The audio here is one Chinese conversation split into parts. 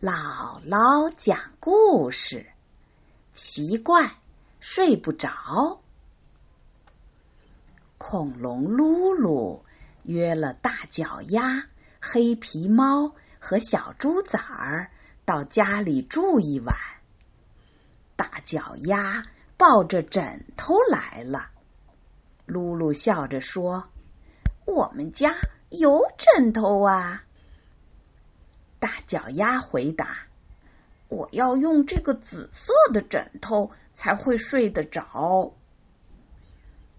姥姥讲故事，奇怪，睡不着。恐龙噜噜约了大脚丫、黑皮猫和小猪崽儿到家里住一晚。大脚丫抱着枕头来了，噜噜笑着说：“我们家有枕头啊。”大脚丫回答：“我要用这个紫色的枕头才会睡得着。”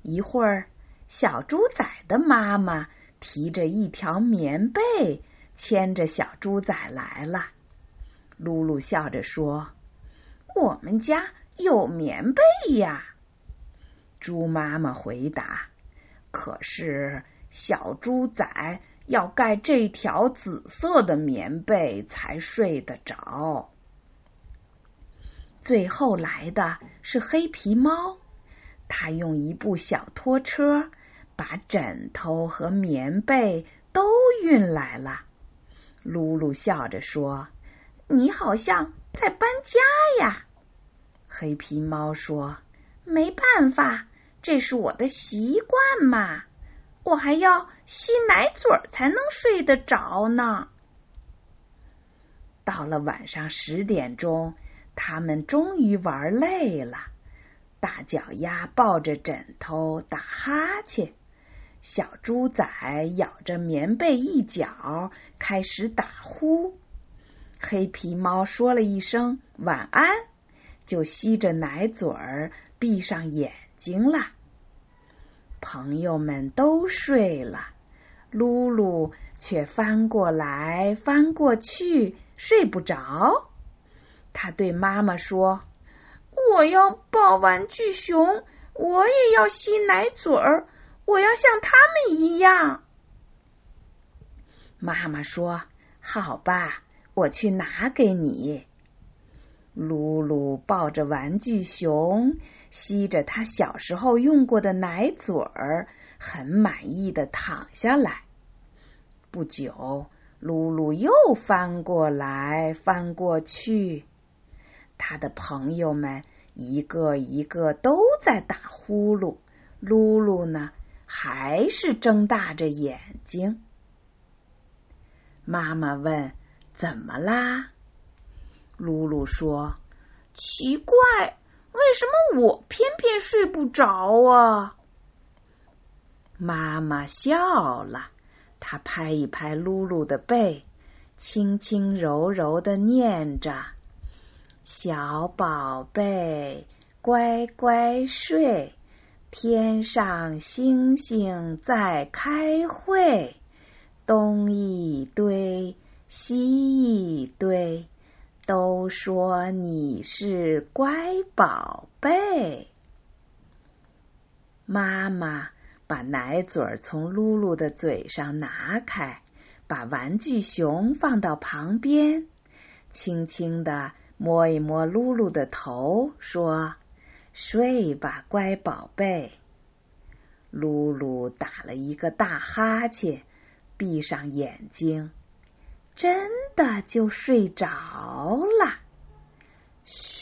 一会儿，小猪仔的妈妈提着一条棉被，牵着小猪仔来了。噜噜笑着说：“我们家有棉被呀。”猪妈妈回答：“可是小猪仔。”要盖这条紫色的棉被才睡得着。最后来的是黑皮猫，它用一部小拖车把枕头和棉被都运来了。噜噜笑着说：“你好像在搬家呀。”黑皮猫说：“没办法，这是我的习惯嘛。”我还要吸奶嘴才能睡得着呢。到了晚上十点钟，他们终于玩累了。大脚丫抱着枕头打哈欠，小猪仔咬着棉被一角开始打呼。黑皮猫说了一声晚安，就吸着奶嘴儿闭上眼睛了。朋友们都睡了，露露却翻过来翻过去，睡不着。他对妈妈说：“我要抱玩具熊，我也要吸奶嘴儿，我要像他们一样。”妈妈说：“好吧，我去拿给你。”露露抱着玩具熊，吸着他小时候用过的奶嘴儿，很满意的躺下来。不久，露露又翻过来翻过去，他的朋友们一个一个都在打呼噜，露露呢，还是睁大着眼睛。妈妈问：“怎么啦？”露露说：“奇怪，为什么我偏偏睡不着啊？”妈妈笑了，她拍一拍露露的背，轻轻柔柔的念着：“小宝贝，乖乖睡，天上星星在开会，东一堆，西一堆。”都说你是乖宝贝。妈妈把奶嘴从露露的嘴上拿开，把玩具熊放到旁边，轻轻的摸一摸露露的头，说：“睡吧，乖宝贝。”露露打了一个大哈欠，闭上眼睛。真的就睡着了，嘘。